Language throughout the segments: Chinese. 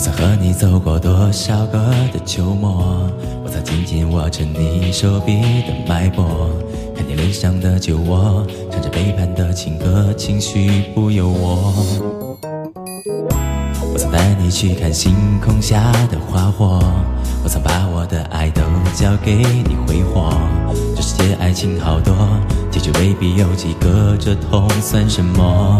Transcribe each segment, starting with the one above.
我曾和你走过多少个的秋末，我曾紧紧握着你手臂的脉搏，看你脸上的酒窝，唱着背叛的情歌，情绪不由我。我曾带你去看星空下的花火，我曾把我的爱都交给你挥霍。这世界爱情好多，结局未必有几个，这痛算什么？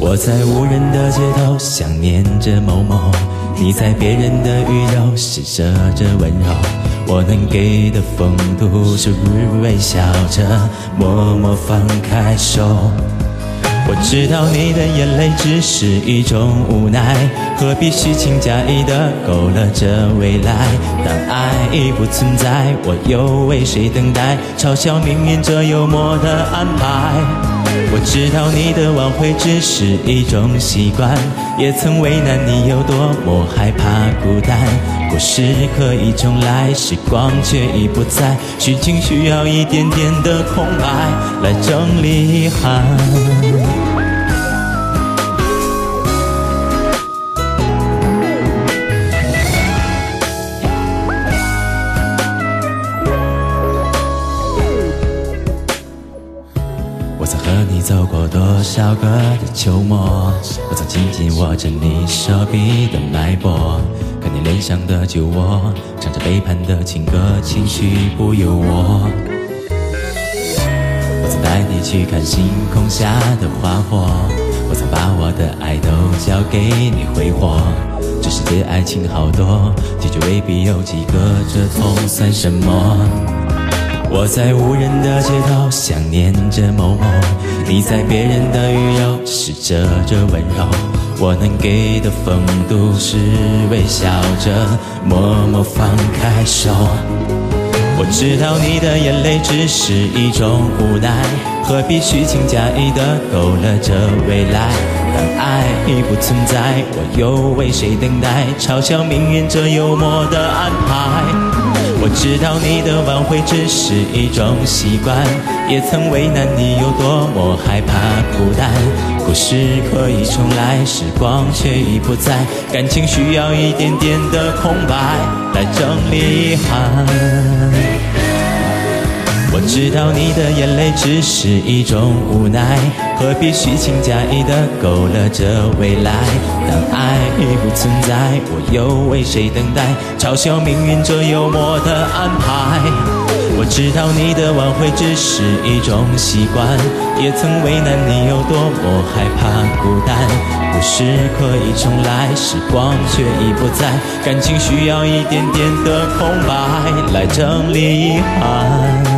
我在无人的街头想念着某某，你在别人的宇宙施舍着温柔。我能给的风度是微笑着默默放开手。我知道你的眼泪只是一种无奈，何必虚情假意的勾勒着未来？当爱已不存在，我又为谁等待？嘲笑命运这幽默的安排。我知道你的挽回只是一种习惯，也曾为难你有多么害怕孤单。故事可以重来，时光却已不再，剧情需要一点点的空白来整理遗憾。走过多少个的秋末，我曾紧紧握着你手臂的脉搏，看你脸上的酒窝，唱着背叛的情歌，情绪不由我。我曾带你去看星空下的花火，我曾把我的爱都交给你挥霍。这世界爱情好多，结局未必有几个，这痛算什么？我在无人的街头想念着某某，你在别人的宇宙施舍着温柔。我能给的风度是微笑着默默放开手。我知道你的眼泪只是一种无奈，何必虚情假意的勾勒着未来？当爱已不存在，我又为谁等待？嘲笑命运这幽默的安排。我知道你的挽回只是一种习惯，也曾为难你有多么害怕孤单。故事可以重来，时光却已不在，感情需要一点点的空白来整理遗憾。知道你的眼泪只是一种无奈，何必虚情假意的勾勒着未来？当爱已不存在，我又为谁等待？嘲笑命运这幽默的安排。我知道你的挽回只是一种习惯，也曾为难你有多么害怕孤单。故事可以重来，时光却已不在，感情需要一点点的空白来整理遗憾。